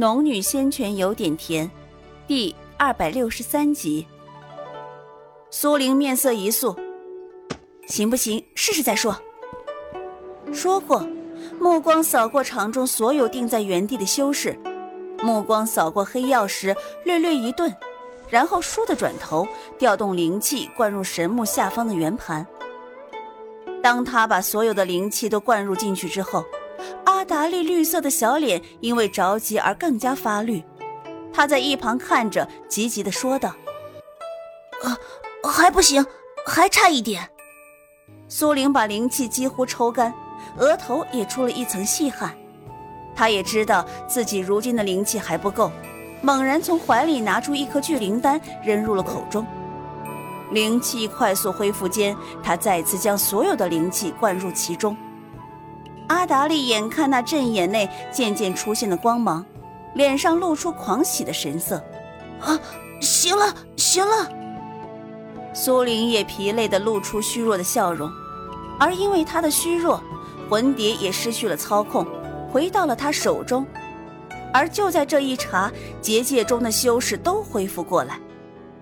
农女仙泉有点甜，第二百六十三集。苏玲面色一肃，行不行？试试再说。说过，目光扫过场中所有定在原地的修士，目光扫过黑曜石，略略一顿，然后倏地转头，调动灵气灌入神木下方的圆盘。当他把所有的灵气都灌入进去之后。阿达利绿色的小脸因为着急而更加发绿，他在一旁看着，急急地说道：“啊，还不行，还差一点。”苏玲把灵气几乎抽干，额头也出了一层细汗。他也知道自己如今的灵气还不够，猛然从怀里拿出一颗聚灵丹，扔入了口中。灵气快速恢复间，他再次将所有的灵气灌入其中。阿达利眼看那阵眼内渐渐出现的光芒，脸上露出狂喜的神色。啊，行了，行了。苏玲也疲累的露出虚弱的笑容，而因为她的虚弱，魂蝶也失去了操控，回到了他手中。而就在这一刹，结界中的修士都恢复过来。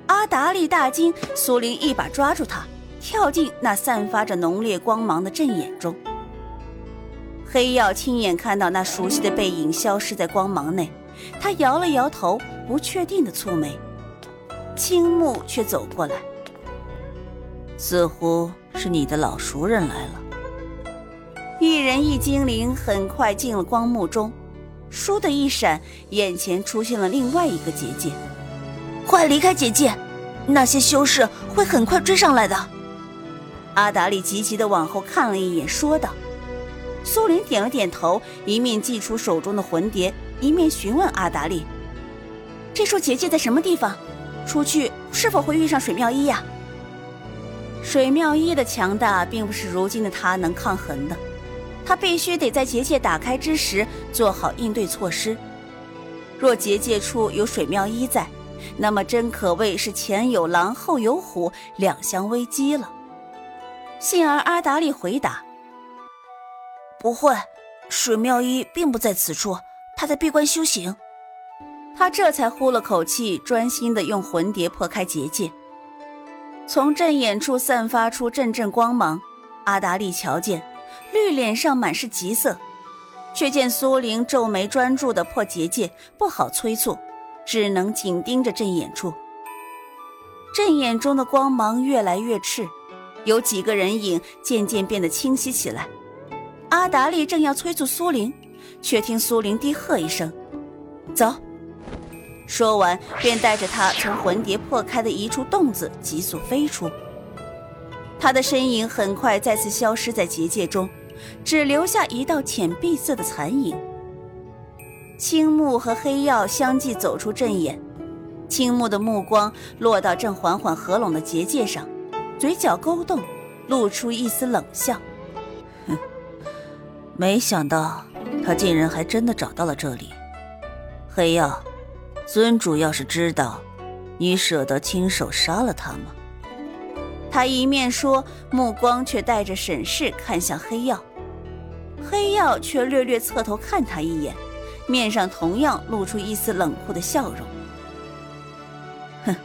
阿达利大惊，苏玲一把抓住他，跳进那散发着浓烈光芒的阵眼中。黑曜亲眼看到那熟悉的背影消失在光芒内，他摇了摇头，不确定的蹙眉。青木却走过来，似乎是你的老熟人来了。一人一精灵很快进了光幕中，倏的一闪，眼前出现了另外一个结界。快离开结界，那些修士会很快追上来的。阿达利急急的往后看了一眼，说道。苏玲点了点头，一面祭出手中的魂蝶，一面询问阿达利：“这处结界在什么地方？出去是否会遇上水妙一呀？”水妙一的强大，并不是如今的他能抗衡的，他必须得在结界打开之时做好应对措施。若结界处有水妙一在，那么真可谓是前有狼，后有虎，两相危机了。幸而阿达利回答。不会，水妙一并不在此处，他在闭关修行。他这才呼了口气，专心的用魂蝶破开结界。从阵眼处散发出阵阵光芒，阿达利瞧见，绿脸上满是急色，却见苏玲皱眉专注的破结界，不好催促，只能紧盯着阵眼处。阵眼中的光芒越来越炽，有几个人影渐渐变得清晰起来。阿达利正要催促苏林，却听苏林低喝一声：“走！”说完，便带着他从魂蝶破开的一处洞子急速飞出。他的身影很快再次消失在结界中，只留下一道浅碧色的残影。青木和黑曜相继走出阵眼，青木的目光落到正缓缓合拢的结界上，嘴角勾动，露出一丝冷笑。没想到他竟然还真的找到了这里。黑曜，尊主要是知道，你舍得亲手杀了他吗？他一面说，目光却带着审视看向黑曜。黑曜却略略侧头看他一眼，面上同样露出一丝冷酷的笑容。哼，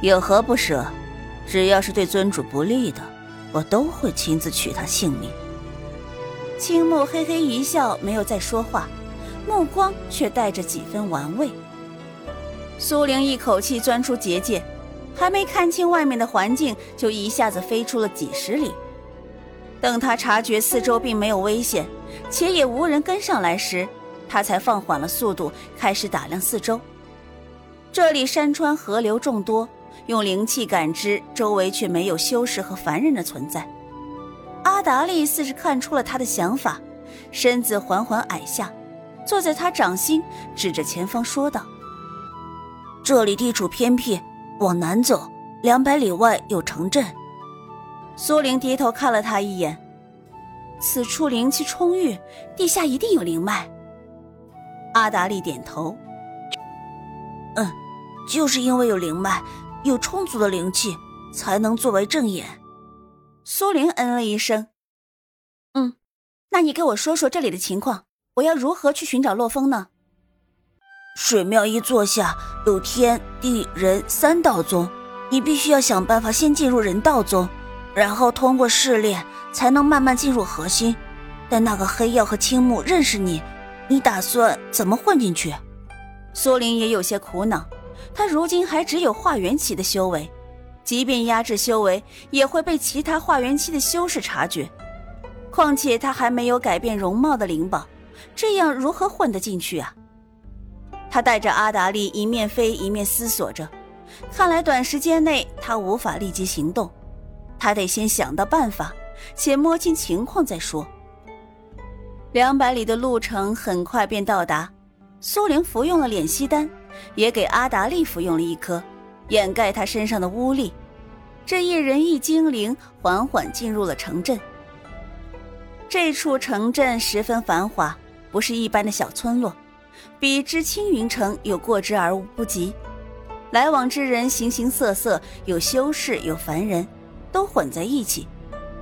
有何不舍？只要是对尊主不利的，我都会亲自取他性命。青木嘿嘿一笑，没有再说话，目光却带着几分玩味。苏玲一口气钻出结界，还没看清外面的环境，就一下子飞出了几十里。等他察觉四周并没有危险，且也无人跟上来时，他才放缓了速度，开始打量四周。这里山川河流众多，用灵气感知，周围却没有修士和凡人的存在。阿达利似是看出了他的想法，身子缓缓矮下，坐在他掌心，指着前方说道：“这里地处偏僻，往南走两百里外有城镇。”苏玲低头看了他一眼，此处灵气充裕，地下一定有灵脉。阿达利点头：“嗯，就是因为有灵脉，有充足的灵气，才能作为正眼。”苏玲嗯了一声，嗯，那你给我说说这里的情况，我要如何去寻找洛风呢？水庙一坐下，有天地人三道宗，你必须要想办法先进入人道宗，然后通过试炼才能慢慢进入核心。但那个黑曜和青木认识你，你打算怎么混进去？苏玲也有些苦恼，她如今还只有化元期的修为，即便压制修为，也会被其他化元期的修士察觉。况且他还没有改变容貌的灵宝，这样如何混得进去啊？他带着阿达利一面飞一面思索着，看来短时间内他无法立即行动，他得先想到办法，且摸清情况再说。两百里的路程很快便到达，苏玲服用了敛息丹，也给阿达利服用了一颗，掩盖他身上的污力。这一人一精灵缓缓进入了城镇。这处城镇十分繁华，不是一般的小村落。比之青云城有过之而无不及，来往之人形形色色，有修士，有凡人，都混在一起，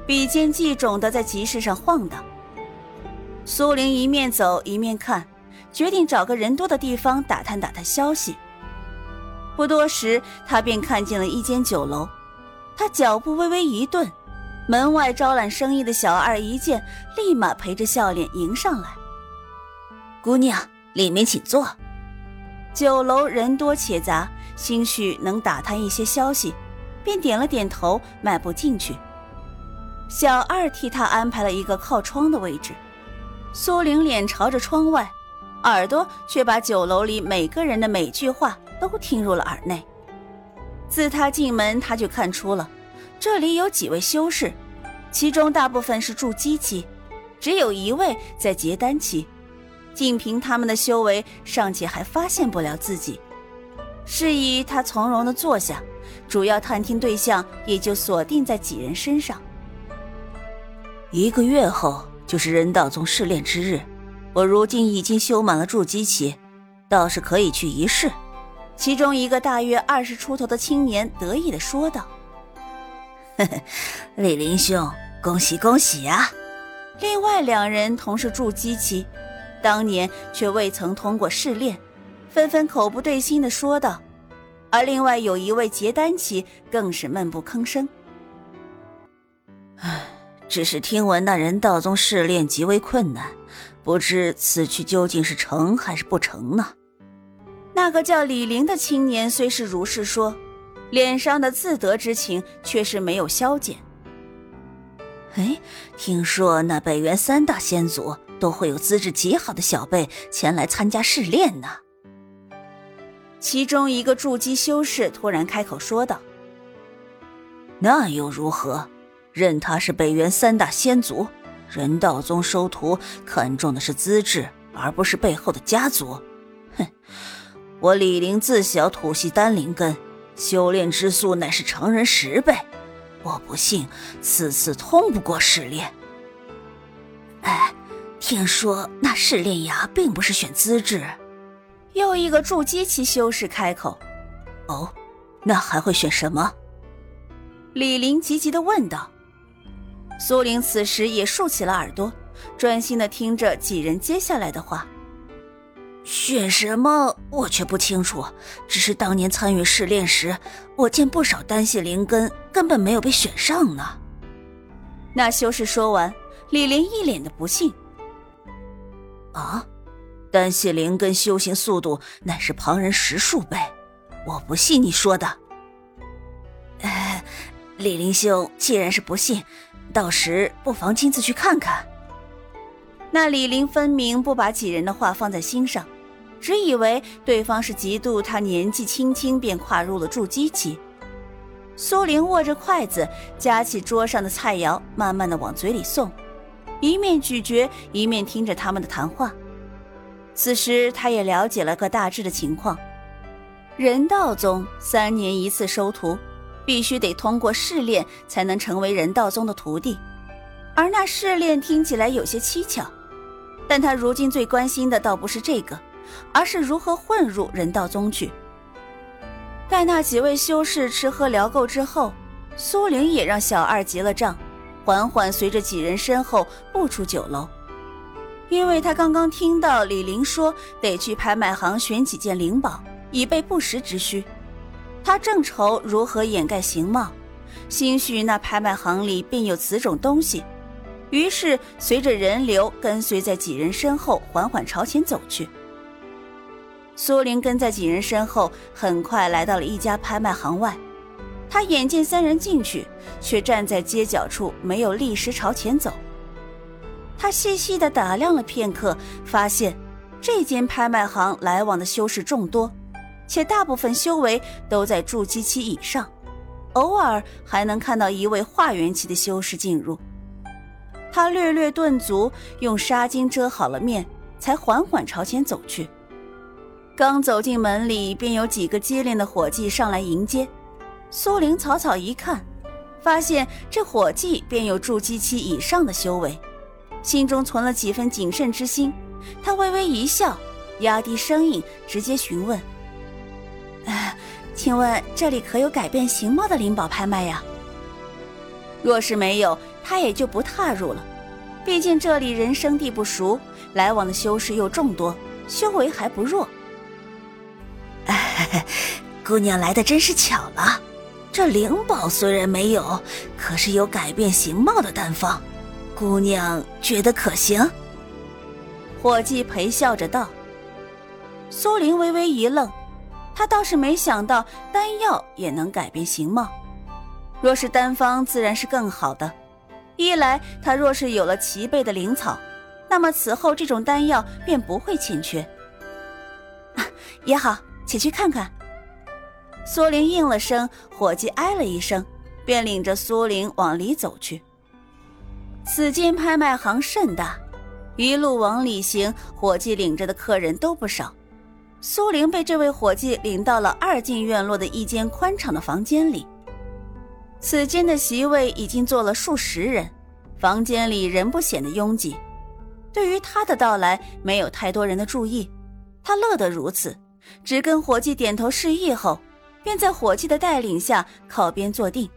比肩计种的在集市上晃荡。苏玲一面走一面看，决定找个人多的地方打探打探消息。不多时，他便看见了一间酒楼，他脚步微微一顿，门外招揽生意的小二一见，立马陪着笑脸迎上来，姑娘。里面请坐。酒楼人多且杂，兴许能打探一些消息，便点了点头，迈步进去。小二替他安排了一个靠窗的位置。苏玲脸朝着窗外，耳朵却把酒楼里每个人的每句话都听入了耳内。自他进门，他就看出了这里有几位修士，其中大部分是筑基期，只有一位在结丹期。仅凭他们的修为，尚且还发现不了自己。示意他从容的坐下，主要探听对象也就锁定在几人身上。一个月后就是人道宗试炼之日，我如今已经修满了筑基期，倒是可以去一试。其中一个大约二十出头的青年得意的说道：“呵呵，李林兄，恭喜恭喜呀！”另外两人同是筑基期。当年却未曾通过试炼，纷纷口不对心的说道。而另外有一位结丹期，更是闷不吭声。唉，只是听闻那人道宗试炼极为困难，不知此去究竟是成还是不成呢？那个叫李玲的青年虽是如是说，脸上的自得之情却是没有消减。哎，听说那北元三大仙祖。都会有资质极好的小辈前来参加试炼呢。其中一个筑基修士突然开口说道：“那又如何？任他是北元三大仙族，人道宗收徒看重的是资质，而不是背后的家族。我李陵自小土系丹灵根，修炼之速乃是常人十倍，我不信此次通不过试炼。哎。”听说那试炼崖并不是选资质，又一个筑基期修士开口：“哦，那还会选什么？”李林急急的问道。苏玲此时也竖起了耳朵，专心的听着几人接下来的话。选什么我却不清楚，只是当年参与试炼时，我见不少丹系灵根根本没有被选上呢。那修士说完，李林一脸的不信。啊，丹系灵根修行速度乃是旁人十数倍，我不信你说的。哎，李林兄既然是不信，到时不妨亲自去看看。那李林分明不把几人的话放在心上，只以为对方是嫉妒他年纪轻轻便跨入了筑基期。苏玲握着筷子，夹起桌上的菜肴，慢慢的往嘴里送。一面咀嚼，一面听着他们的谈话。此时，他也了解了个大致的情况。人道宗三年一次收徒，必须得通过试炼才能成为人道宗的徒弟。而那试炼听起来有些蹊跷，但他如今最关心的倒不是这个，而是如何混入人道宗去。待那几位修士吃喝聊够之后，苏玲也让小二结了账。缓缓随着几人身后步出酒楼，因为他刚刚听到李玲说得去拍卖行选几件灵宝，以备不时之需。他正愁如何掩盖形貌，兴许那拍卖行里便有此种东西，于是随着人流跟随在几人身后，缓缓朝前走去。苏玲跟在几人身后，很快来到了一家拍卖行外。他眼见三人进去，却站在街角处，没有立时朝前走。他细细的打量了片刻，发现这间拍卖行来往的修士众多，且大部分修为都在筑基期以上，偶尔还能看到一位化元期的修士进入。他略略顿足，用纱巾遮好了面，才缓缓朝前走去。刚走进门里，便有几个机灵的伙计上来迎接。苏玲草草一看，发现这伙计便有筑基期以上的修为，心中存了几分谨慎之心。他微微一笑，压低声音，直接询问：“请问这里可有改变形貌的灵宝拍卖呀？”若是没有，他也就不踏入了。毕竟这里人生地不熟，来往的修士又众多，修为还不弱。姑娘来的真是巧了。这灵宝虽然没有，可是有改变形貌的丹方，姑娘觉得可行？伙计陪笑着道。苏玲微微一愣，她倒是没想到丹药也能改变形貌。若是丹方，自然是更好的。一来，他若是有了齐备的灵草，那么此后这种丹药便不会欠缺。也好，且去看看。苏玲应了声，伙计哎了一声，便领着苏玲往里走去。此间拍卖行甚大，一路往里行，伙计领着的客人都不少。苏玲被这位伙计领到了二进院落的一间宽敞的房间里。此间的席位已经坐了数十人，房间里仍不显得拥挤。对于他的到来，没有太多人的注意，他乐得如此，只跟伙计点头示意后。便在伙计的带领下靠边坐定。